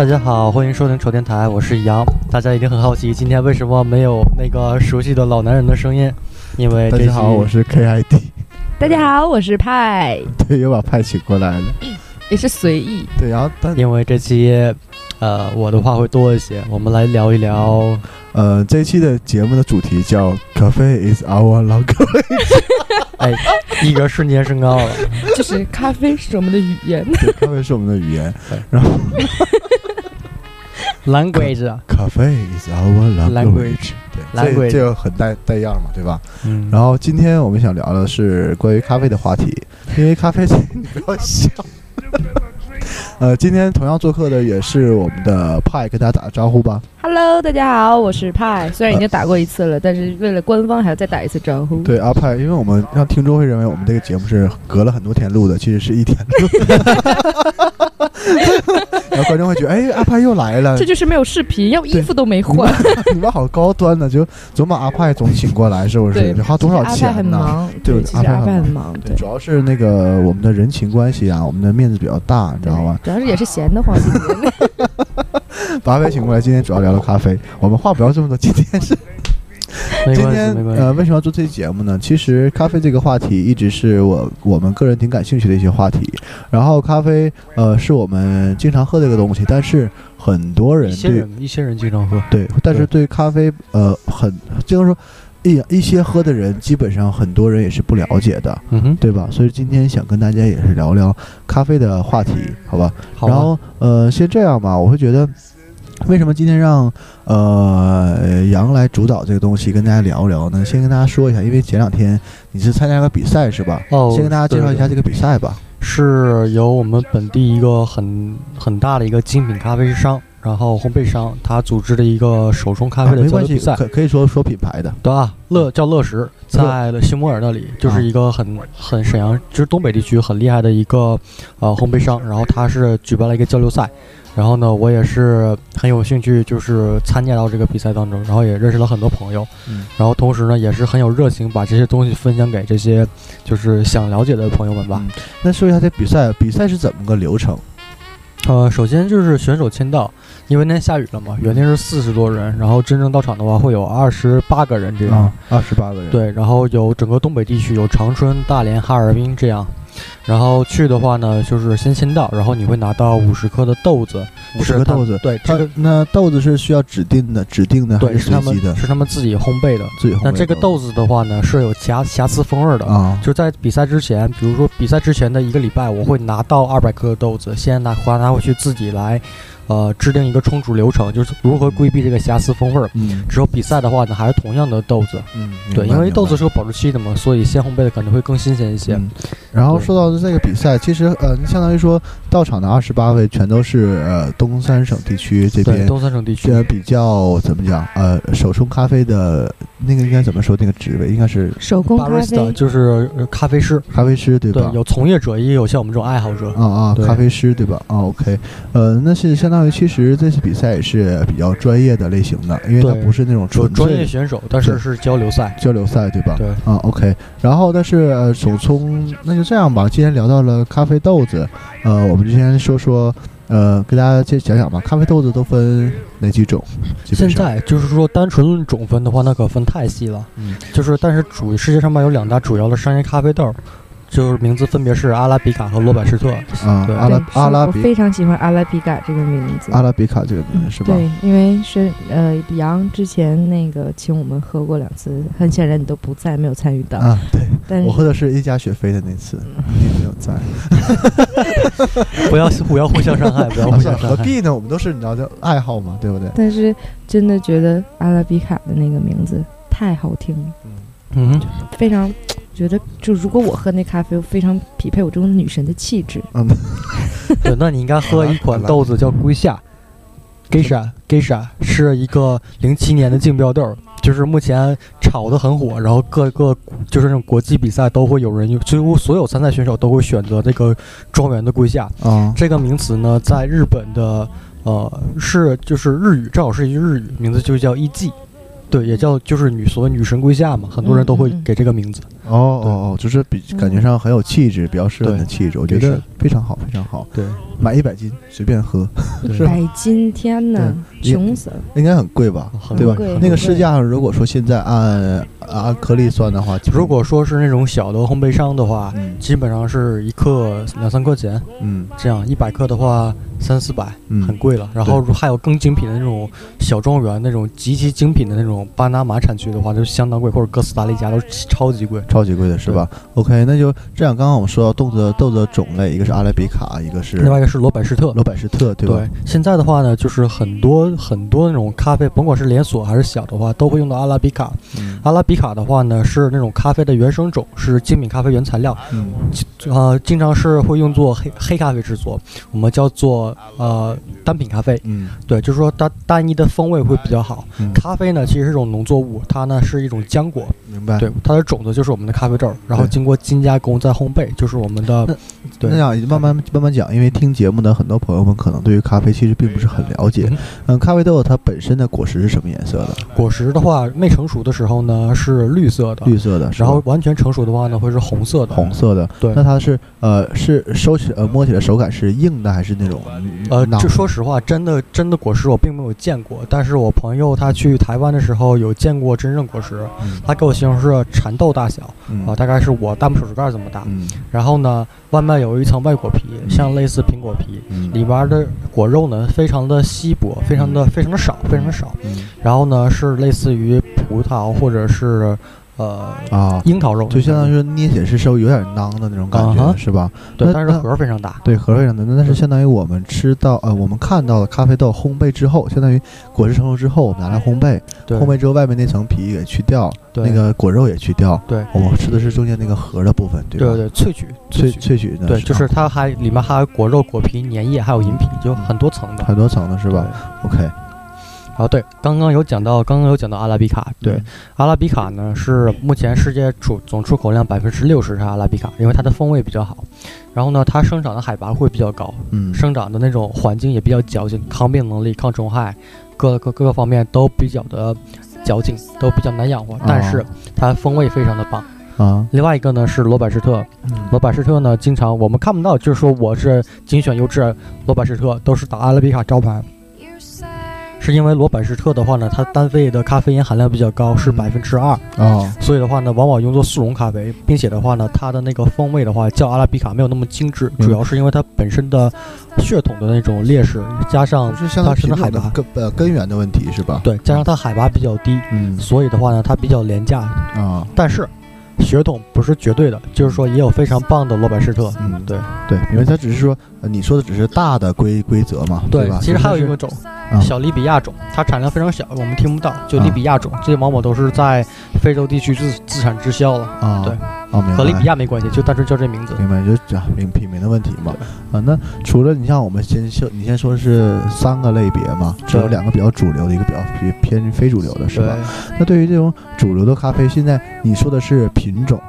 大家好，欢迎收听丑电台，我是杨。大家一定很好奇，今天为什么没有那个熟悉的老男人的声音？因为大家好，我是 KID，大家好，我是派，对，又把派请过来了。也是随意。对，然后但因为这期，呃，我的话会多一些，我们来聊一聊。呃，这一期的节目的主题叫 “Cafe is our language”，哎，一格瞬间升高了。就是咖啡是我们的语言。对，咖啡是我们的语言。对然后 language，啊 “Cafe is our language”，Language 对，language 这这个很带带样嘛，对吧？嗯，然后今天我们想聊的是关于咖啡的话题，因为咖啡，你不要笑。呃，今天同样做客的也是我们的派，跟大家打个招呼吧。Hello，大家好，我是派。虽然已经打过一次了，但是为了官方还要再打一次招呼。对阿派，因为我们让听众会认为我们这个节目是隔了很多天录的，其实是一天录的。然后观众会觉得，哎，阿派又来了这，就是没有视频，要衣服都没你换。们 你们好高端呢，就总把阿派总请过来，是不是？对，得花多少钱呢？忙，对阿阿派很忙对，主要是那个我们的人情关系啊，我们的面子比较大，你知道吗？主要是也是闲得慌，把阿派请过来，今天主要聊聊咖啡。我们话不要这么多，今天是 今天。呃，为什么要做这期节目呢？其实咖啡这个话题一直是我我们个人挺感兴趣的一些话题。然后咖啡呃是我们经常喝的一个东西，但是很多人对一些人，一些人经常喝。对，但是对咖啡呃很就是说一一些喝的人，基本上很多人也是不了解的，嗯哼，对吧？所以今天想跟大家也是聊聊咖啡的话题，好吧？好吧。然后呃，先这样吧，我会觉得，为什么今天让呃杨来主导这个东西，跟大家聊一聊呢？先跟大家说一下，因为前两天你是参加个比赛是吧？哦，先跟大家介绍一下这个比赛吧。是由我们本地一个很很大的一个精品咖啡商，然后烘焙商，他组织的一个手冲咖啡的交流比赛。可可以说说品牌的。对吧，乐叫乐食，在新摩尔那里，就是一个很很沈阳，就是东北地区很厉害的一个呃烘焙商。然后他是举办了一个交流赛，然后呢，我也是很有兴趣，就是参加到这个比赛当中，然后也认识了很多朋友，嗯然后同时呢，也是很有热情，把这些东西分享给这些就是想了解的朋友们吧。嗯，那说一下这比赛，比赛是怎么个流程？呃，首先就是选手签到，因为那天下雨了嘛，原定是四十多人，然后真正到场的话会有二十八个人这样。啊，二十八个人。，对，然后有整个东北地区，有长春、大连、哈尔滨这样。然后去的话呢，就是先签到，然后你会拿到五十克的豆子，五十克豆子。对，它这个那豆子是需要指定的，指定的还对是是随机的？他们是他们自己烘焙的。自己烘焙那这个豆子的话呢，是有瑕瑕疵风味的。啊，就在比赛之前，比如说比赛之前的一个礼拜，我会拿到二百克的豆子，先拿回拿回去自己来，呃，制定一个冲煮流程，就是如何规避这个瑕疵风味儿。嗯之后比赛的话呢，还是同样的豆子，嗯，对，因为豆子是有保质期的嘛，所以鲜烘焙的可能会更新鲜一些。嗯，然后说到这个比赛，其实呃，相当于说到场的二十八位全都是呃东三省地区这，边东三省地区呃比较怎么讲呃手冲咖啡的那个应该怎么说那个职位应该是手工咖啡，就是呃咖啡师，咖啡师对吧？对，有从业者，也有像我们这种爱好者。啊啊，咖啡师对吧？啊，OK，呃，那是相当于其实这次比赛也是比较专业的类型的，因为它不是那种有纯专业选手，但是是交流赛。交流赛对吧？对，啊，OK，然后但是呃手冲那就这样吧，既然聊到了咖啡豆子，呃，我们就先说说呃，给大家先讲讲吧，咖啡豆子都分哪几种？现，在就是说，单纯论种分的话，那可分太细了。嗯就是，但是主世界上面有两大主要的商业咖啡豆，就是名字分别是阿拉比卡和罗百施特。啊，对阿拉阿拉比非常喜欢阿拉比卡这个名字。阿拉比卡这个名字是吧？对，因为是呃，杨之前那个请我们喝过两次，很显然你都不在，没有参与到。啊，对，但是我喝的是一加雪菲的那次，你没有在。不要不要互相伤害，不要互相伤害。何必呢？我们都是你知道的爱好嘛，对不对？但是真的觉得阿拉比卡的那个名字太好听了，嗯，非常觉得就如果我喝那咖啡，非常匹配我这种女神的气质。嗯，对，那你应该喝一款豆子叫龟夏，Geisha Geisha 是一个零七年的竞标豆，就是目前炒得很火，然后各个就是那种国际比赛都会有人，几乎所有参赛选手都会选择这个庄园的龟夏。啊，这个名词呢，在日本的呃是就是日语，正好是一句日语，名字就叫艺妓。对，也叫就是女所谓女神归夏嘛，很多人都会给这个名字。哦哦哦，就是比感觉上很有气质，比较适合你的气质，我觉得非常好，非常好。对，买一百斤随便喝，一对百斤，天哪，对穷死了！应该很贵吧？很对吧贵？那个市价上，如果说现在按按颗粒算的话，如果说是那种小的烘焙商的话，嗯基本上是一克两三块钱，嗯这样一百克的话三四百，嗯很贵了。然后还有更精品的那种小庄园，那种极其精品的那种巴拿马产区的话，就相当贵，或者哥斯达黎加都超级贵。超级贵的是吧？OK，那就这样。刚刚我们说到豆子豆子的种类，一个是阿拉比卡，一个是另外一个是罗百士特，罗百士特，对吧？对，现在的话呢，就是很多很多那种咖啡，甭管是连锁还是小的话，都会用到阿拉比卡。嗯阿拉比卡的话呢，是那种咖啡的原生种，是精品咖啡原材料，嗯呃，经常是会用作黑黑咖啡制作，我们叫做呃单品咖啡。嗯对，就是说单单一的风味会比较好。嗯，咖啡呢，其实是一种农作物，它呢是一种浆果，明白。对，它的种子就是我们的咖啡豆，然后经过精加工再烘焙，就是我们的那对。那样慢慢慢慢讲，因为听节目的很多朋友们可能对于咖啡其实并不是很了解。嗯。嗯，咖啡豆它本身的果实是什么颜色的？果实的话，没成熟的时候呢是绿色的，绿色的，然后完全成熟的话呢会是红色的。红色的。对。那它是呃是收起呃摸起来手感是硬的还是那种呃，囊？这说实话，真的真的果实我并没有见过，但是我朋友他去台湾的时候有见过真正果实，嗯。他给我形容是蚕豆大小嗯。啊、大概是我大拇手指盖这么大。嗯。然后呢，外面有一层外果皮，像类似苹果皮，嗯。里边的果肉呢非常的稀薄，非常的非常的少，非常的少。嗯。然后呢是类似于葡萄或者是呃啊，樱桃肉，就相当于说捏起来是稍微有点囊的那种感觉，啊是吧？对，但是那核非常大。对，核非常大，那那是相当于我们吃到呃，我们看到的咖啡豆烘焙之后，相当于果实成熟之后，我们拿来烘焙，烘焙之后外面那层皮也去掉，对。那个果肉也去掉，对。我们吃的是中间那个核的部分，对？对对萃取萃萃取，的，对，就是啊。它还里面还有果肉、果皮、粘液，还有银皮，就很多层的，很多层的是吧？？OK，啊，对，刚刚有讲到，刚刚有讲到阿拉比卡，对，嗯阿拉比卡呢是目前世界出总出口量百分之六十是阿拉比卡，因为它的风味比较好，然后呢，它生长的海拔会比较高，嗯，生长的那种环境也比较矫情，抗病能力、抗虫害，各各各个方面都比较的矫情，都比较难养活，但是它风味非常的棒。啊，另外一个呢是罗百施特，嗯罗百施特呢经常我们看不到，就是说我是精选优质罗百施特，都是打阿拉比卡招牌。是因为罗百施特的话呢，它单位的咖啡因含量比较高，是嗯。百分之二，啊，所以的话呢，往往用作速溶咖啡，并且的话呢，它的那个风味的话，较阿拉比卡没有那么精致，嗯。主要是因为它本身的血统的那种劣势，加上它生的海拔，根呃根源的问题是吧？对，加上它海拔比较低，嗯。所以的话呢，它比较廉价。啊，但是血统不是绝对的，就是说也有非常棒的罗百施特。嗯对对，因为它只是说呃你说的只是大的规规则嘛，对吧？其实还有一个个种啊小利比亚种，它产量非常小，我们听不到，就利比亚种，这些往往都是在非洲地区自自产自销了，啊，对啊，明白。和利比亚没关系，就单纯叫这名字。明白，就讲名品名的问题嘛。啊，那除了你像我们先说，你先说是三个类别嘛，只有两个比较主流的，一个比较偏偏非主流的，是吧？那对于这种主流的咖啡，现在你说的是品种，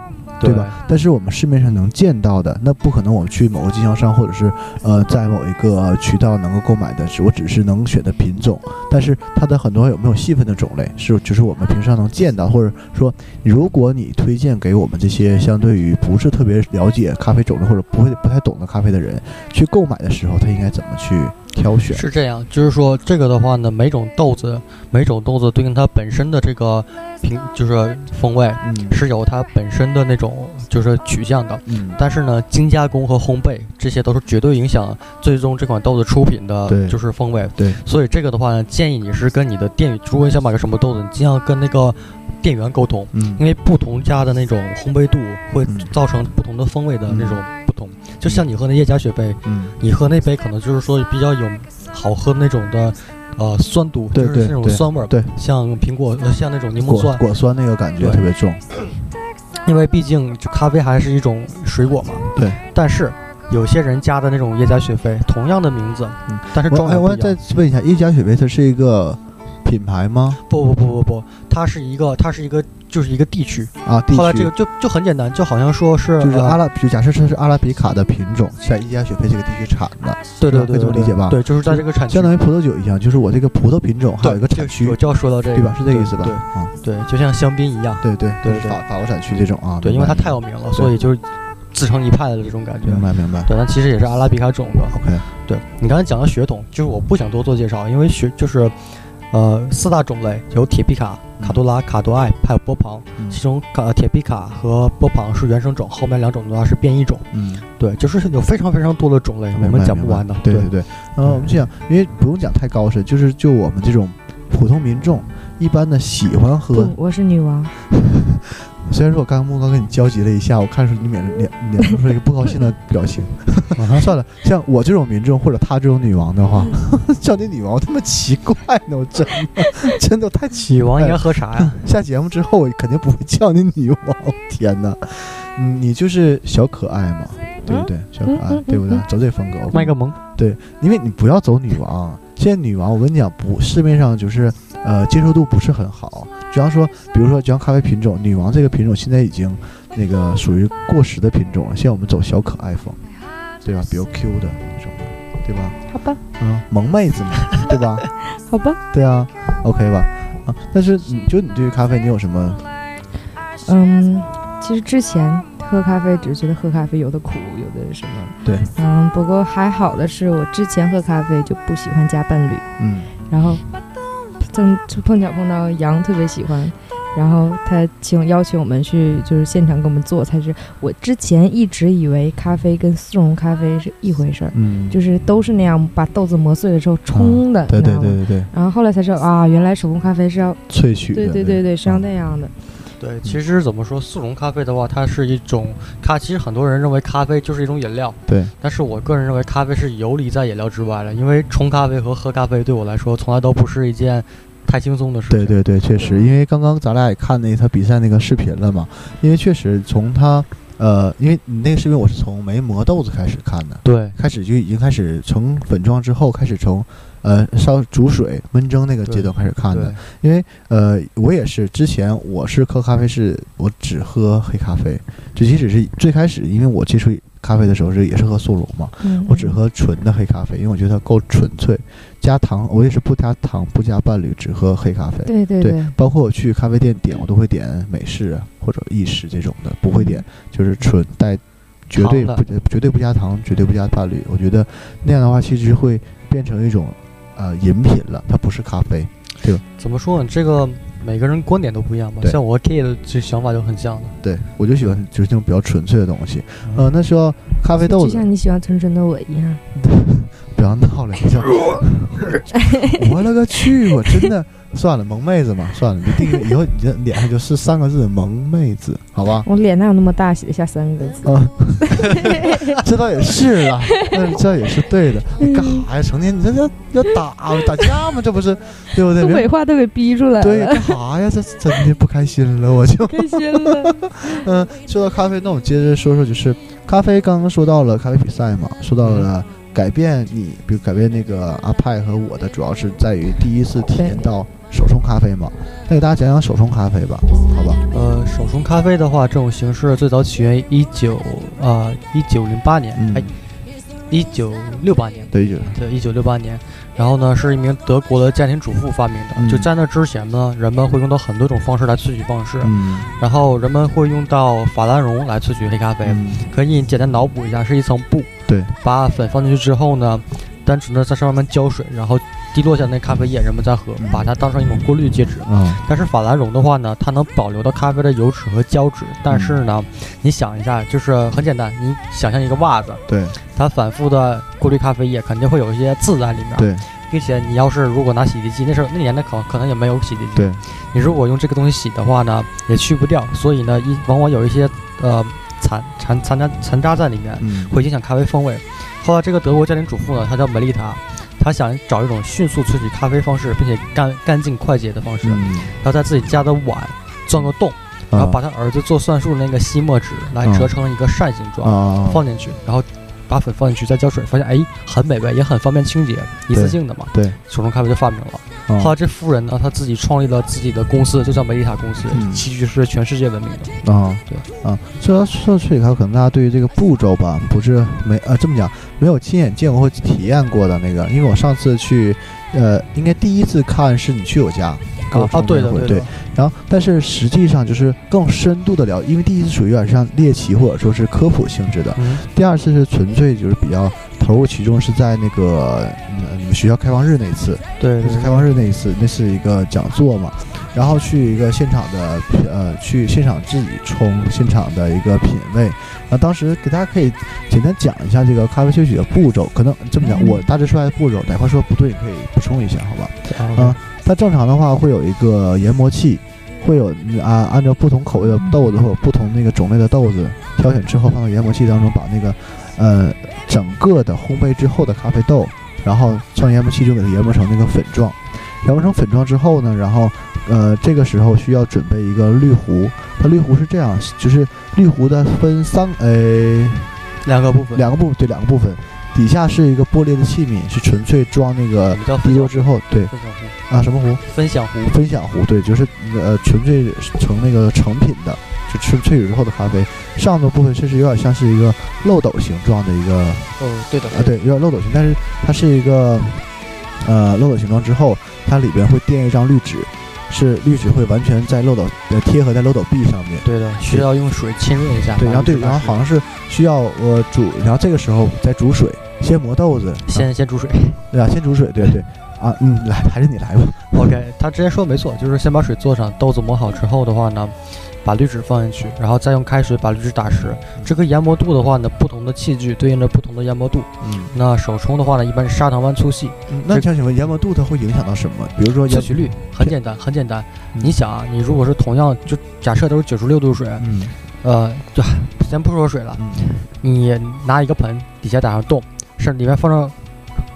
对吧？但是我们市面上能见到的，那不可能我们去某个经销商或者是呃在某一个渠道能够购买的，是我只是能选的品种，但是它的很多有没有细分的种类，是就是我们平常能见到，或者说如果你推荐给我们这些相对于不是特别了解咖啡种类或者不会不太懂的咖啡的人去购买的时候，他应该怎么去挑选？是这样，就是说这个的话呢，每种豆子，每种豆子对应它本身的这个品，就是风味，嗯。是有它本身的那种就是取向的。嗯。但是呢，精加工和烘焙这些都是绝对影响最终这款豆子出品的对，就是风味。对，所以这个的话呢，建议你是跟你的店，如果你想买个什么豆子，你尽量跟那个店员沟通，嗯。因为不同家的那种烘焙度会嗯。造成不同的风味的那种不同。就像你喝那叶家雪杯，嗯你喝那杯可能就是说比较有好喝那种的，呃，酸度，对对就是那种对酸味儿，对，像苹果，呃，像那种柠檬酸，果酸那个感觉特别重，因为毕竟就咖啡还是一种水果嘛。对。但是有些人加的那种叶家雪菲，同样的名字，嗯，但是装哎，我。再问一下，叶加雪菲它是一个品牌吗？不不不不不，它是一个它是一个就是一个地区。啊，地区后来这个就就很简单，就好像说是呃就是阿拉，就假设这是阿拉比卡的品种，在伊加雪菲这个地区产的，对对对对对可以这么理解吧对，就是在这个产区，相当于葡萄酒一样，就是我这个葡萄品种还有一个产区我，就要说到这个，对吧？是这个意思吧？对啊，对，就像香槟一样，对对对对法法国产区这种啊，对，因为它太有有名了，所以就是自成一派的这种感觉。明白明白。对，但其实也是阿拉比卡种的。OK，对你刚才讲的血统，就是我不想多做介绍，因为血就是，呃，四大种类有铁皮卡、卡多拉、卡多艾，还有波旁。嗯其中卡铁皮卡和波旁是原生种，后面两种的话是变异种。嗯，对，就是有非常非常多的种类，我明白们讲不完的。对对对，呃，我们这样，因为不用讲太高深，就是就我们这种普通民众，一般的喜欢喝不，，我是女王。虽然说我刚刚木刚跟你交集了一下，我看出你脸脸脸上出一个不高兴的表情。算了，像我这种民众或者她这种女王的话，叫你女王，我他妈奇怪呢，我真的真的太奇怪了。女王应该喝啥呀？下节目之后，我肯定不会叫你女王。天哪，嗯你就是小可爱嘛，对不对？小可爱对不对嗯？走这风格，卖个萌。对，因为你不要走女王。现在女王，我跟你讲，不，市面上就是呃接受度不是很好。比方说，比如说，就像咖啡品种，女王这个品种现在已经那个属于过时的品种了。现在我们走小可爱风，对吧？比较 Q 的那种，对吧？好吧，嗯，萌妹子嘛，对吧？好吧，对啊，OK 吧？啊，但是你就你对于咖啡，你有什么？嗯，其实之前喝咖啡只是觉得喝咖啡有的苦，有的什么，对，嗯，不过还好的是我之前喝咖啡就不喜欢加伴侣，嗯然后正就碰巧碰到杨特别喜欢，然后他请邀请我们去就是现场给我们做，才是我之前一直以为咖啡跟速溶咖啡是一回事儿，嗯，就是都是那样把豆子磨碎了之后冲的，对对对对对，然后后来才知道啊，原来手工咖啡是要萃取的对，对对对是要嗯那样的，对，其实怎么说，速溶咖啡的话，它是一种咖。其实很多人认为咖啡就是一种饮料，对，但是我个人认为咖啡是游离在饮料之外的，因为冲咖啡和喝咖啡对我来说从来都不是一件太轻松的事情。对对对，确实，因为刚刚咱俩也看那他比赛那个视频了嘛，因为确实从他呃，因为你那个视频我是从没磨豆子开始看的，对。开始就已经开始从粉状之后，开始从呃烧煮水焖蒸那个阶段开始看的，因为呃我也是之前我是喝咖啡是我只喝黑咖啡，就即使是最开始因为我接触咖啡的时候是也是喝速溶嘛，嗯，我只喝纯的黑咖啡，因为我觉得它够纯粹，加糖我也是不加糖不加伴侣，只喝黑咖啡。对对对对，包括我去咖啡店点，我都会点美式啊或者意式这种的，不会点就是纯带，绝对不绝对不加糖，绝对不加伴侣。我觉得那样的话，其实会变成一种呃饮品了，它不是咖啡。怎么说呢？这个每个人观点都不一样嘛。像我 K 的这想法就很像的。对我就喜欢就是那种比较纯粹的东西。嗯呃，那说咖啡豆子，就像你喜欢纯纯的我一样，不要闹了，你叫 我勒个去！我真的算了，萌妹子嘛，算了，你定个以后你的脸上就是三个字“萌妹子”，好吧？我脸哪有那么大，写得下三个字？啊，这倒也是啊，那这也是对的。你干啥呀？成天你这要要打打架吗？这不是对不对？东北话都给逼出来了，对，干啥呀？这真的不开心了，我就开心了。嗯，说到咖啡，那我接着说说，就是咖啡，刚刚说到了咖啡比赛嘛，说到了改变你，比如改变那个阿派和我的，主要是在于第一次体验到手冲咖啡嘛。那给大家讲讲手冲咖啡吧，好吧？呃，手冲咖啡的话，这种形式最早起源于一九啊一九零八年，嗯哎，一九六八年，对，就对，一九六八年。然后呢，是一名德国的家庭主妇发明的。嗯就在那之前呢，人们会用到很多种方式来萃取方式，嗯然后人们会用到法兰绒来萃取黑咖啡。嗯，可以简单脑补一下，是一层布，对，把粉放进去之后呢，单纯的在上面浇水，然后滴落下那咖啡液，人们再喝嗯，把它当成一种过滤介质。啊，但是法兰绒的话呢，它能保留到咖啡的油脂和胶质，但是呢，你想一下，就是很简单，你想象一个袜子，对它反复的过滤咖啡液，肯定会有一些渍在里面。，对并且你要是如果拿洗涤剂，那时候那年代可可能也没有洗涤剂，对，你如果用这个东西洗的话呢，也去不掉，所以呢，一往往有一些呃残残残渣残渣在里面，嗯。会影响咖啡风味。后来这个德国家庭主妇呢，她叫梅丽塔，她想找一种迅速萃取咖啡方式，并且干干净快捷的方式，嗯，然后在自己家的碗钻个洞，然后把他儿子做算术的那个吸墨纸来折成一个扇形状，啊，放进去，然后把粉放进去，再浇水，发现哎很美味，也很方便清洁，一次性的嘛，对，手冲咖啡就发明了。啊后来这夫人呢，她自己创立了自己的公司，就叫梅丽塔公司，嗯。器具是全世界闻名的。啊，对。啊，说到说到脆里咖啡，可能大家对于这个步骤吧，不是没啊这么讲，没有亲眼见过或体验过的那个，因为我上次去，呃，应该第一次看是你去我家，啊，冲对对对，然后，但是实际上就是更深度的聊，因为第一次属于有点像猎奇或者说是科普性质的，嗯，第二次是纯粹就是比较投入其中，是在那个嗯你们学校开放日那一次，对对。就是开放日那一次，那是一个讲座嘛，然后去一个现场的呃，去现场自己冲，现场的一个品味。那当时给大家可以简单讲一下这个咖啡萃取的步骤，可能这么讲，我大致说下来的步骤，哪块说不对，你可以补充一下，好吧？对啊它正常的话会有一个研磨器，会有啊按照不同口味的豆子或者不同那个种类的豆子挑选之后放到研磨器当中，把那个呃整个的烘焙之后的咖啡豆，然后从研磨器就给它研磨成那个粉状。研磨成粉状之后呢，然后呃这个时候需要准备一个滤壶，它滤壶是这样，就是滤壶的分三呃两个部分，两个部分，对两个部分，底下是一个玻璃的器皿，是纯粹装那个叫滴油之后，对分享壶，啊什么壶？分享壶，分享壶，对，就是呃纯粹成那个成品的，就纯萃取之后的咖啡，上头部分确实有点像是一个漏斗形状的一个啊，哦，对的，啊对，有点漏斗形，但是它是一个呃漏斗形状之后，它里边会垫一张滤纸，是滤纸会完全在漏斗呃贴合在漏斗壁上面。对的，需要用水浸润一下。对，然后对，然后好像是需要呃煮，然后这个时候再煮水，先磨豆子，先先煮水。对啊，先煮水，对对啊，嗯，来，还是你来吧。OK，他之前说的没错，就是先把水做上，豆子磨好之后的话呢，把滤纸放进去，然后再用开水把滤纸打湿。这个研磨度的话呢，不同的器具对应着不同的研磨度。嗯，那手冲的话呢，一般是砂糖般粗细。那想请问研磨度它会影响到什么？比如说研萃取率很简单，很简单。嗯你想啊，你如果是同样就假设都是九十六度水，嗯呃，就先不说水了，嗯你拿一个盆，底下打上洞，是里面放上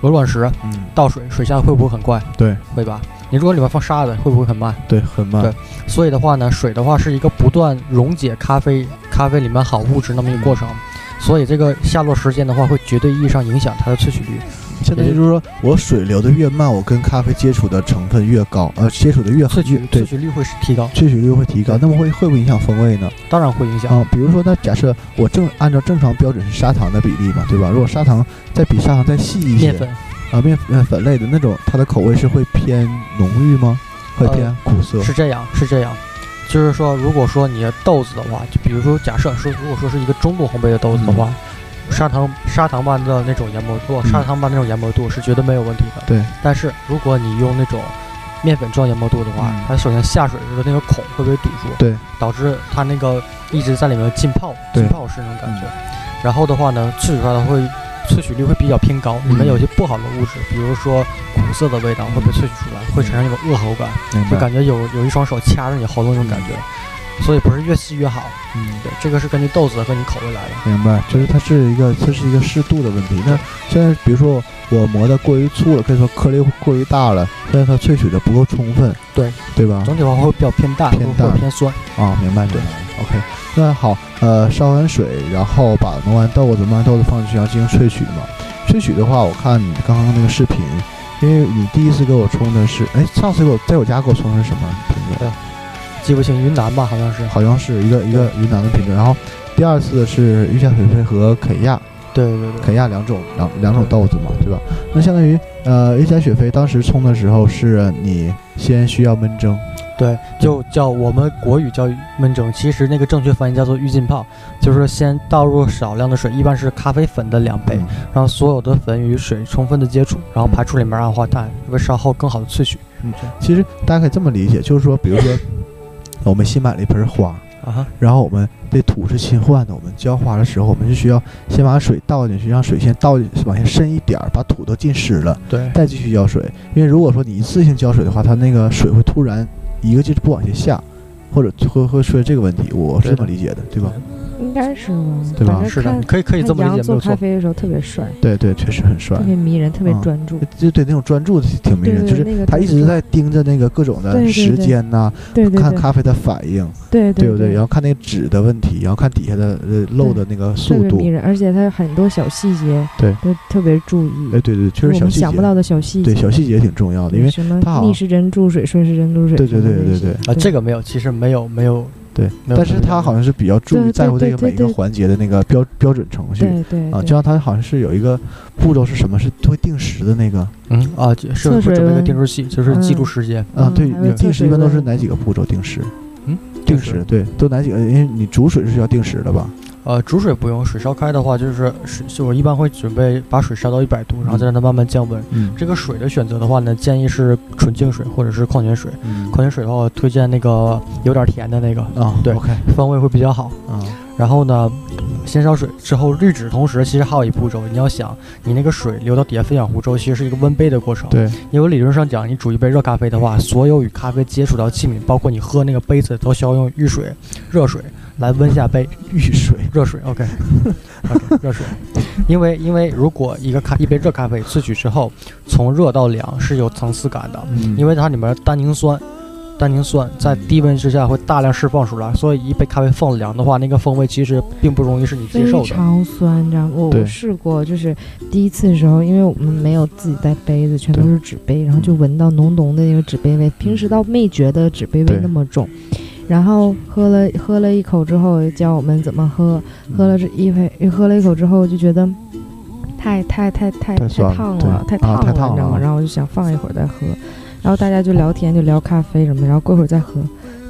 鹅卵石，嗯，倒水，水下会不会很快？对会吧？你如果里面放沙子，会不会很慢？对，很慢。对所以的话呢，水的话是一个不断溶解咖啡咖啡里面好物质那么一个过程，所以这个下落时间的话，会绝对意义上影响它的萃取率。相当于就是说我水流的越慢，我跟咖啡接触的成分越高，呃，接触的越萃取萃，取率会提高，萃取率会提高。那么会会不会影响风味呢？当然会影响。啊，比如说，那假设我正按照正常标准是砂糖的比例嘛，对吧？如果砂糖再比砂糖再细一些，面粉啊，面面粉类的那种，它的口味是会偏浓郁吗？会偏苦涩？是这样，是这样。就是说，如果说你的豆子的话，就比如说假设说，如果说是一个中度烘焙的豆子的话，砂糖砂糖般的那种研磨度，嗯砂糖般那种研磨度是绝对没有问题的。对，但是如果你用那种面粉状研磨度的话，嗯它首先下水的那个孔会被堵住，对，导致它那个一直在里面浸泡，浸泡式那种感觉。然后的话呢，萃取出来的会萃取率会比较偏高，里面有些不好的物质，比如说苦涩的味道会被萃取出来，会产生一种恶喉感，就感觉有有一双手掐着你喉咙那种感觉。所以不是越细越好，嗯，对，这个是根据豆子和你口味来的。明白，就是它是一个，它是一个适度的问题。那现在比如说我磨的过于粗了，可以说颗粒过于大了，但是它萃取的不够充分，对对吧？总体的话会比较偏淡，偏淡偏酸。啊，明白，明白。OK，那好，呃，烧完水，然后把磨完豆子、磨完豆子放进去，然后进行萃取嘛。萃取的话，我看你刚刚那个视频，因为你第一次给我冲的是，哎，上次给我在我家给我冲的是什么品种？记不清云南吧，好像是。好像是一个一个云南的品种。然后第二次是玉加水飞和肯亚，对对对肯亚两种两两种豆子嘛，对吧？那相当于呃，玉加雪飞当时冲的时候是你先需要焖蒸，对，就叫我们国语叫焖蒸，其实那个正确翻译叫做预浸泡，就是先倒入少量的水，一般是咖啡粉的两倍，嗯让所有的粉与水充分的接触，然后排出里面二氧化碳，为稍后更好的萃取。嗯，其实大家可以这么理解，就是说，比如说我们新买了一盆花，啊，然后我们这土是新换的，我们浇花的时候，我们就需要先把水倒进去，让水先倒往下渗一点儿，把土都浸湿了，对再继续浇水。因为如果说你一次性浇水的话，它那个水会突然一个就是不往下下，或者会会出现这个问题，我是这么理解的，对吧？应该是吧？对吧？是的，可以可以这么理解，做。咖啡的时候特别帅，对对，确实很帅。特。别迷人，特别嗯。专注。就对那种专注挺迷人，对对就是他一直在盯着那个各种的时间呐，对对对。看咖啡的反应，对对不对？然后看那个纸的问题，然后看底下的呃漏的那个速度。别迷，人，而且他有很多小细节，对。都特别注意。哎，对对，确实小细节，想不到的小细节，对小细节挺重要的，因为什么逆时针注水、顺时针注水，对对对对对。啊，这个没有，其实没有没有，对，但是他好像是比较注意在乎这个每一个环节的那个标标准程序啊，对对对就像他好像是有一个步骤是什么，是会定时的那个嗯啊，是测水会准备一个定时器，就是记住嗯时间。啊，嗯对定时一般都是哪几个步骤定时？嗯，定时对，都哪几个？因为你煮水是需要定时的吧？呃，煮水不用，水烧开的话，就是水，我一般会准备把水烧到一百度，然后再让它慢慢降温。嗯这个水的选择的话呢，建议是纯净水或者是矿泉水。嗯矿泉水的话，我推荐那个有点甜的那个，啊，对，OK 风味会比较好。啊，然后呢，先烧水之后滤纸，同时其实还有一步骤，你要想你那个水流到底下分享壶之后，其实是一个温杯的过程。，对，因为理论上讲，你煮一杯热咖啡的话，所有与咖啡接触到器皿，包括你喝那个杯子，都需要用浴水、热水来温下杯。浴水 热水，OK，OK，热水。因为因为如果一个咖一杯热咖啡萃取之后，从热到凉是有层次感的，嗯因为它里面单宁酸。单宁酸在低温之下会大量释放出来，所以一杯咖啡放凉的话，那个风味其实并不容易是你接受的。非常酸，你知道吗？我试过，就是第一次的时候，因为我们没有自己带杯子，全都是纸杯，然后就闻到浓浓的那个纸杯味。平时倒没觉得纸杯味那么重，然后喝了喝了一口之后，教我们怎么喝，喝了这一杯，喝了一口之后就觉得太太太太太烫了，太啊烫了，你知道吗？然后我就想放一会儿再喝，然后大家就聊天，就聊咖啡什么，然后过会儿再喝，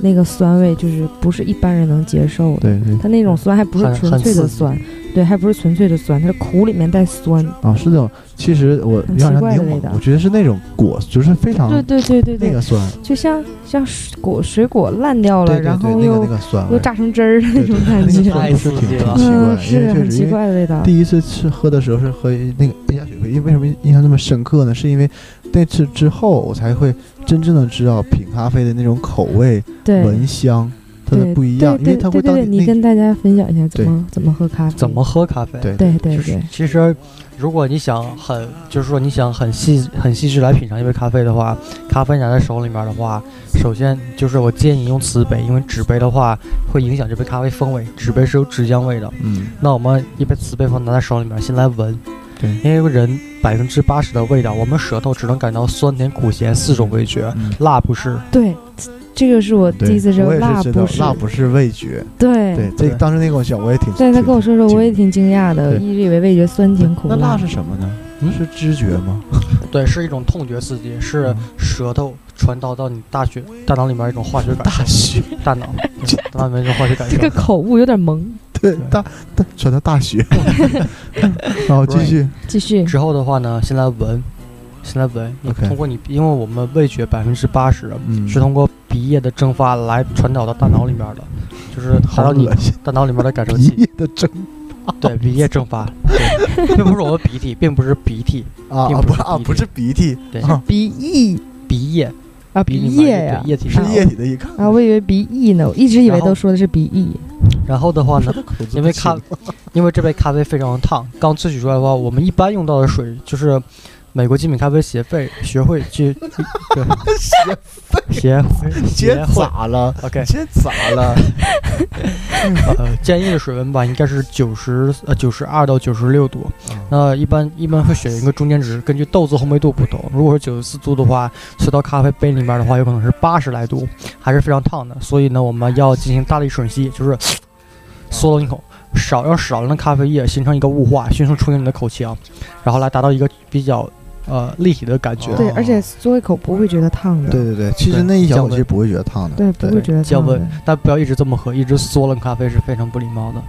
那个酸味就是不是一般人能接受的。对对它那种酸还不是纯粹的酸，对，还不是纯粹的酸，它是苦里面带酸。啊，是那种，其实我很奇有点像柠怪的味我觉得是那种果，就是非常对对对对对，那个酸，就像像水果水果烂掉了，然后又那个那个酸，又榨成汁儿的那种感觉。酸度是挺挺奇怪是很奇怪的味道。第一次吃喝的时候是喝那个冰加雪菲，因为为什么印象那么深刻呢？是因为那次之后我才会真正的知道品咖啡的那种口味、对，闻香，它的不一样，因为它会到对对对，你跟大家分享一下怎么怎么喝咖啡，怎么喝咖啡？对对对对，其实，如果你想很，就是说你想很细很细致来品尝一杯咖啡的话，咖啡拿在手里面的话，首先就是我建议你用瓷杯，因为纸杯的话会影响这杯咖啡风味，纸杯是有纸浆味的。嗯，那我们一杯瓷杯放拿在手里面，先来闻，对，因为人百分之八十的味道，我们舌头只能感到酸甜苦咸四种味觉，嗯辣不是。对，这个是我第一次知道辣不是辣不是味觉，对对，这当时那个我讲，我也挺，对他跟我说说，我也挺惊讶的，一直以为味觉酸甜苦那辣是什么呢？嗯是知觉吗？对，是一种痛觉刺激，是嗯舌头传导到你大血大脑里面一种化学感受。大血，大脑，大脑里面一种化学感受。这个口误有点萌。对，大大传到大学，然后继续，继续，之后的话呢，先来闻，先来闻。你 OK 通过你，因为我们味觉百分之八十嗯，是通过鼻液的蒸发来传导到大脑里面的，就是达好到你恶心，大脑里面的感受鼻器。液的蒸对，鼻液蒸发，对，并不是我们鼻涕，并不是鼻涕，啊不是鼻涕不啊不是鼻涕，对。啊。鼻翼。鼻液，啊，鼻液呀，液体是。液体的一个。啊，我以为鼻翼呢，我一直以为都说的是鼻翼。然后的话呢，因为咖，因为这杯咖啡非常烫，刚萃取出来的话，我们一般用到的水就是美国精品咖啡协会学会去 对协会？你今天协会。咋了？OK。你今天咋了？呃建议的水温吧应该是九十呃九十二到九十六度，啊那一般一般会选一个中间值，根据豆子烘焙度不同，如果是九十四度的话，萃到咖啡杯里面的话，有可能是八十来度，还是非常烫的，所以呢，我们要进行大力吮吸，就是嗦了一口。少要少量的咖啡液形成一个雾化，迅速冲进你的口腔，然后来达到一个比较呃立体的感觉。哦对，而且嘬一口不会觉得烫的。对对对，其实那一小口其实不会觉得烫的。对，不会觉得降温。，但不要一直这么喝，一直嗦了咖啡是非常不礼貌的。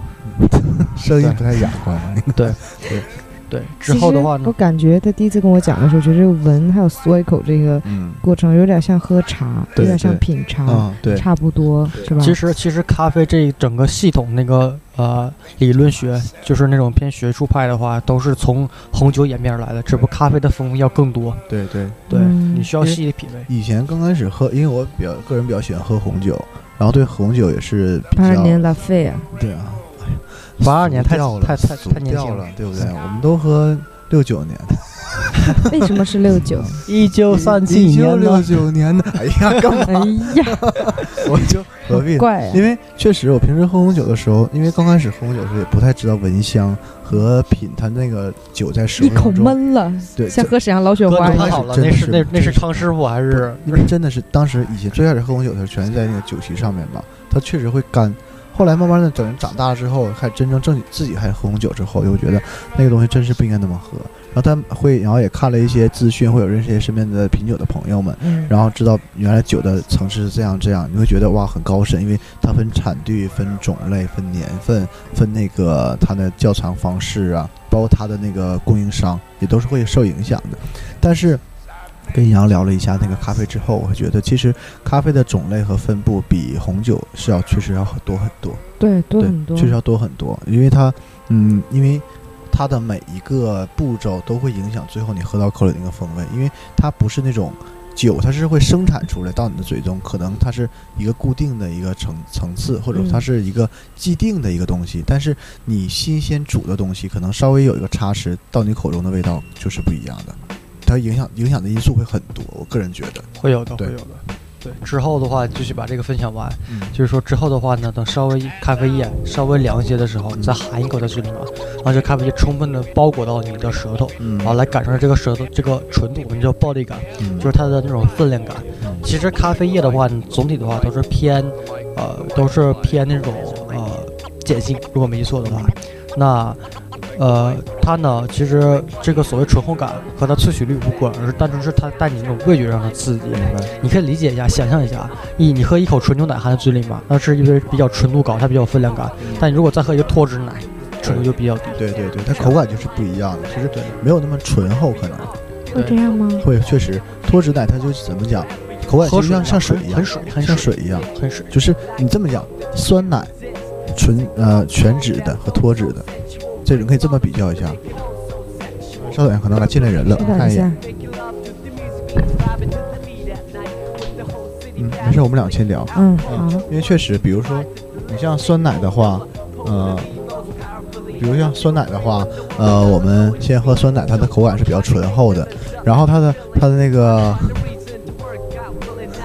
声音不太雅观。对 对，之后的话呢其实我，感觉他第一次跟我讲的时候，觉得这个闻还有嗦一口这个嗯过程有点像喝茶，对有点像品茶，啊，对，差不多是吧？其实其实咖啡这整个系统那个呃理论学，就是那种偏学术派的话，都是从红酒演变而来的，只不过咖啡的风味要更多。对对。对，嗯你需要细细品味。以前刚开始喝，因为我比较个人比较喜欢喝红酒，然后对红酒也是比较八二年拉菲啊，对啊，八二年太掉了，太太俗太年轻了，对不对？我们都喝六九年的，为什么是六九？一九三七年六？九年的，哎呀，干嘛？哎呀，我就何必呢？怪啊因！为确实，我平时喝红酒的时候，因为刚开始喝红酒的时候也不太知道闻香和品它那个酒在使一口中，闷了，对，像喝沈阳老雪花一样。刚开始好了，真的是那是那那是康师傅还是因为真的是当时以前最开始喝红酒的时候，全是在那个酒席上面嘛，它确实会干。后来慢慢的，等人长大了之后，开始真正正自己开始喝红酒之后，又觉得那个东西真是不应该那么喝。然后他会，然后也看了一些资讯，会有认识一些身边的品酒的朋友们，嗯，然后知道原来酒的层次是这样这样，你会觉得哇很高深，因为它分产地、分种类、分年份、分那个它的窖藏方式啊，包括它的那个供应商也都是会受影响的。但是跟杨聊了一下那个咖啡之后，我觉得其实咖啡的种类和分布比红酒是要确实要很多很多。对，多对很，多。确实要多很多，因为它，嗯，因为它的每一个步骤都会影响最后你喝到口里的那个风味，因为它不是那种酒，它是会生产出来到你的嘴中，可能它是一个固定的一个层层次，或者嗯它是一个既定的一个东西，但是你新鲜煮的东西，可能稍微有一个差池，到你口中的味道就是不一样的，它影响影响的因素会很多，我个人觉得，会有的，会有的。对，之后的话继续把这个分享完，嗯就是说之后的话呢，等稍微咖啡液稍微凉一些的时候，你再含一口在嘴里面，让这咖啡液充分的包裹到你的舌头，嗯然后来感受这个舌头这个纯度，我们叫暴力感，嗯就是它的那种分量感。嗯其实咖啡液的话，总体的话都是偏，呃，都是偏那种呃碱性，如果没记错的话，那。呃，它呢，其实这个所谓醇厚感和它萃取率无关，而是单纯是它带你那种味觉上的刺激。明白，你可以理解一下，想象一下，你你喝一口纯牛奶含在嘴里嘛，那是因为比较纯度高，它比较有分量感。但你如果再喝一个脱脂奶，纯度就比较低。对对对，它口感就是不一样的，其实对没有那么醇厚，可能。会这样吗？会确实脱脂奶它就是怎么讲，口感喝就像像水一样很很，水，很像水一样，很水。就是你这么讲，酸奶纯呃全脂的和脱脂的，这人可以这么比较一下。稍等，可能来进来人了，稍等一下看一眼。，嗯，没事，我们俩先聊。嗯，好，因为确实，比如说你像酸奶的话，呃，比如像酸奶的话，呃，我们先喝酸奶，它的口感是比较醇厚的，然后它的它的那个，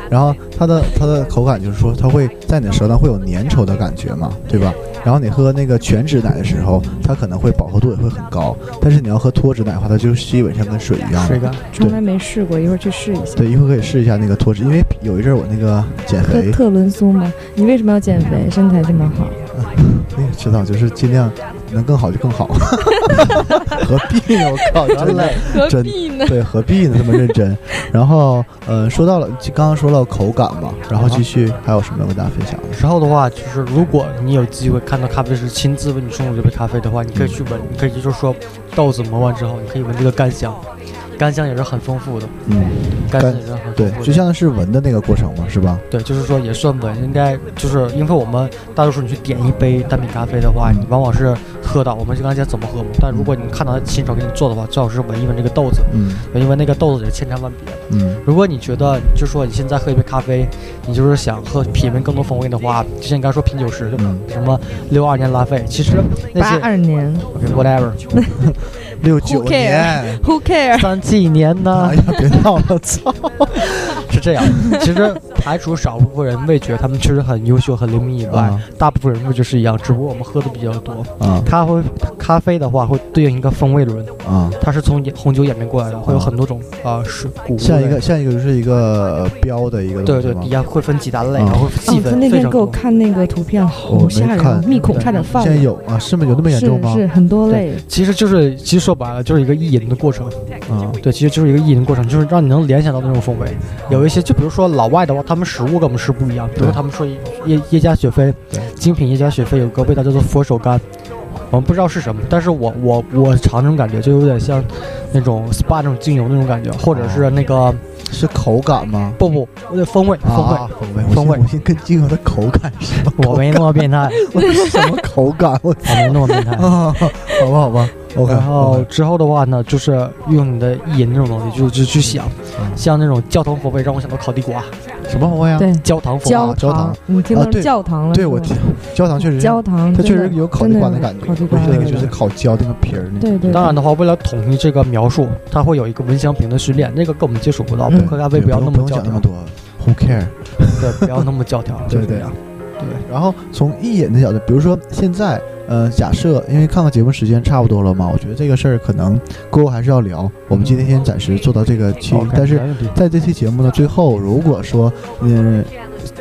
然后它的它的口感就是说，它会在你的舌头上会有粘稠的感觉嘛，对吧？然后你喝那个全脂奶的时候，它可能会饱和度也会很高，但是你要喝脱脂奶的话，它就基本上跟水一样。水干，从来没试过，一会儿去试一下。对，一会儿可以试一下那个脱脂，因为有一阵儿我那个减肥，特仑苏嘛？你为什么要减肥？身材这么好，你也知道，就是尽量能更好就更好，何必呢？我靠，真累何真必呢？对，何必呢？这么认真。然后，呃，说到了，就刚刚说到口感嘛，然后继续还有什么要跟大家分享的？之后的话，就是如果你有机会看到咖啡师亲自为你冲煮这杯咖啡的话，你可以去闻，你可以就是说豆子磨完之后，你可以闻这个干香，干香也是很丰富的，嗯，干香也是很丰富对，，就像是闻的那个过程嘛，是吧？对，就是说也算闻，应该就是因为我们大多数你去点一杯单品咖啡的话，嗯。你往往是喝到，我们就刚才讲怎么喝嘛，但如果你看到他亲手给你做的话，最好是闻一闻这个豆子，嗯。因为那个豆子也千差万别。嗯。如果你觉得就说你现在喝一杯咖啡，你就是想喝品味更多风味的话，就像你刚才说品酒师对吧？嗯，什么六二年拉菲，其实那八二年。OK whatever，六九 Who 年，，Who care？三几年呢哎？呀，别闹了，操！是这样，其实排除少部分人味觉他们确实很优秀、很灵敏以外，啊大部分人味觉是一样，只不过我们喝的比较多。啊咖啡咖啡的话会对应一个风味轮，啊，它是从红酒演变过来的，会有很多种啊是谷像一个像一个就是一个呃标的一个对对，东西吗底下会分几大类，啊然后细分，那天给我非常多。看那个图片，我好吓人密孔差点犯现在。有啊？是吗？有那么严重吗？是很多类，其实就是，其实说白了就是一个意淫的过程。啊，对，其实就是一个意淫的过程，就是让你能联想到那种风味。有一些，就比如说老外的话，他们食物跟我们是不一样。比如他们说耶耶加雪菲，精品耶加雪菲有个味道叫做佛手柑，我们不知道是什么，但是我我我尝那种感觉就有点像那种 SPA 那种精油那种感觉，或者是那个是口感吗？不不，呃风味风味。啊，风味，风味我信跟精油的口感是什么口我没那么变态，我什么口感？我我没那么变态。啊，好吧，好吧，OK。然后之后的话呢，就是用你的意淫这种东西，就就去想，嗯像那种焦糖风味让我想到烤地瓜，什么风呀？对，焦糖风，焦焦糖，你听到啊对教堂了？对我焦糖确实是，焦糖，它确实有烤地瓜的感觉，那个就是烤焦那个皮儿那对对，当然的话，为了统一这个描述，它会有一个闻香瓶的训练，那个跟我们接触不到。嗯不喝咖啡要对不要那么教条用讲那么，多，Who care？对，不要那么教条，对 对就这样。对，然后从意淫的角度，比如说现在，呃，假设因为看看节目时间差不多了嘛，我觉得这个事儿可能过后还是要聊。我们今天先暂时做到这个期但是在这期节目的最后，如果说，嗯，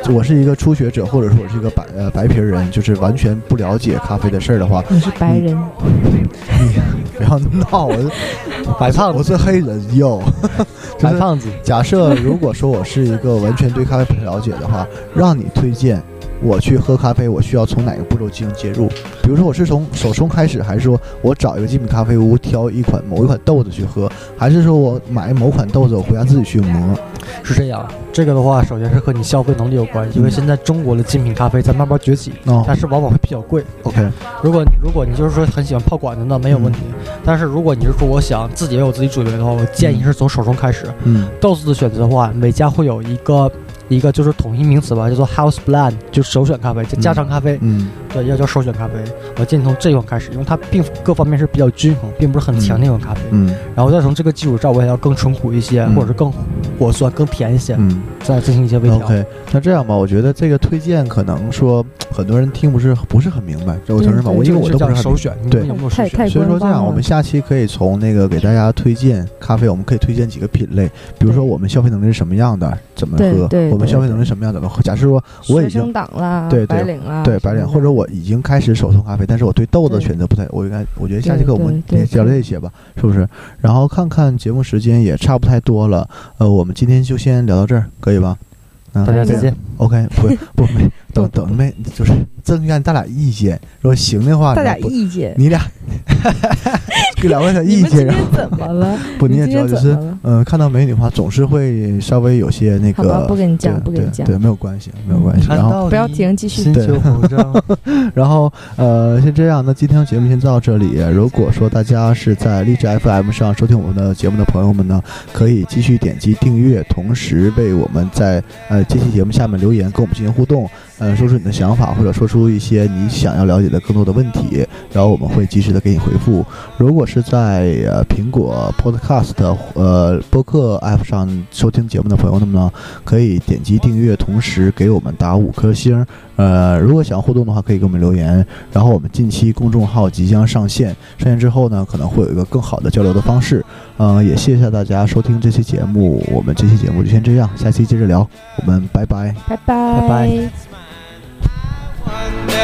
我是一个初学者，或者说我是一个白呃白皮儿人，就是完全不了解咖啡的事儿的话，你是白人，你 不要闹，我是 白胖子，我是黑人哟。白胖子，假设如果说我是一个完全对咖啡不太了解的话，让你推荐我去喝咖啡，我需要从哪个步骤进行介入？比如说我是从手冲开始，还是说我找一个精品咖啡屋挑一款某一款豆子去喝，还是说我买某款豆子我回家自己去磨？是这样。这个的话，首先是和你消费能力有关系，因为现在中国的精品咖啡在慢慢崛起，哦但是往往会比较贵。，OK，如果如果你就是说很喜欢泡馆子，那没有问题。但是如果你是说我想自己也有自己主流的话，我建议是从手冲开始。嗯豆子的选择的话，每家会有一个一个就是统一名词吧，叫做 house blend，就首选咖啡，就家常咖啡。嗯对，要叫首选咖啡。我建议从这一款开始，因为它并各方面是比较均衡，并不是很强的一款咖啡。嗯然后再从这个基础上，我也要更淳朴一些，嗯或者是更果酸、更甜一些，嗯再进行一些微调。，OK，那这样吧，我觉得这个推荐可能说很多人听不是不是很明白，这我承认吧，我因为我都不是首选，你对没有首太选？太所以说这样，我们下期可以从那个给大家推荐咖啡，我们可以推荐几个品类，比如说我们消费能力是什么样的，怎么喝；对消费能力什么样，怎么。假设说我已经生党啦，对对白领啦，对白领，或者我已经开始手冲咖啡，但是我对豆子选择不太，我应该我觉得下节课我们聊这些吧，是不是？然后看看节目时间也差不太多了，呃，我们今天就先聊到这儿，可以吧？嗯大家再见。OK，不不没等等没，就是征一下大俩意见，说行的话，大家你不意见，你俩 给两位的意见，然后怎么了？不，你也知道，就是嗯、看到美女的话，总是会稍微有些那好吧个，不跟你讲对不跟你讲对对，没有关系，没有关系。看然后，不要停继续对。然后，呃，先这样，那今天节目先到这里。如果说大家是在荔枝 FM 上收听我们的节目的朋友们呢，可以继续点击订阅，同时为我们在呃这期节目下面留言，跟我们进行互动，呃，说出你的想法，或者说出一些你想要了解的更多的问题，然后我们会及时的给你回复。如果是在呃苹果 Podcast 呃播客 App 上收听节目的朋友们呢，可以点击订阅，同时给我们打五颗星。呃，如果想互动的话，可以给我们留言。然后我们近期公众号即将上线，上线之后呢，可能会有一个更好的交流的方式。呃，也谢谢大家收听这期节目，我们这期节目就先这样，下期接着聊，我们拜拜。拜拜拜拜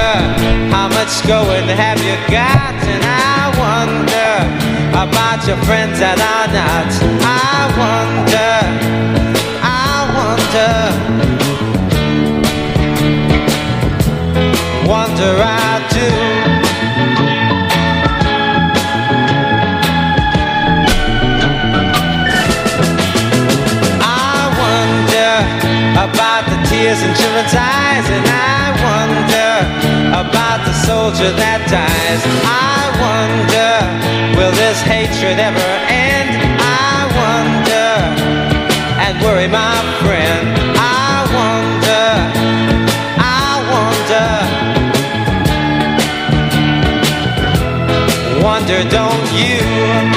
wonder how much going have you got, and I wonder about your friends that are not. I wonder, I wonder, wonder I do. I wonder about the tears in children's eyes, soldier that dies. I wonder, will this hatred ever end? I wonder, and worry, my friend. I wonder, I wonder, wonder, don't you?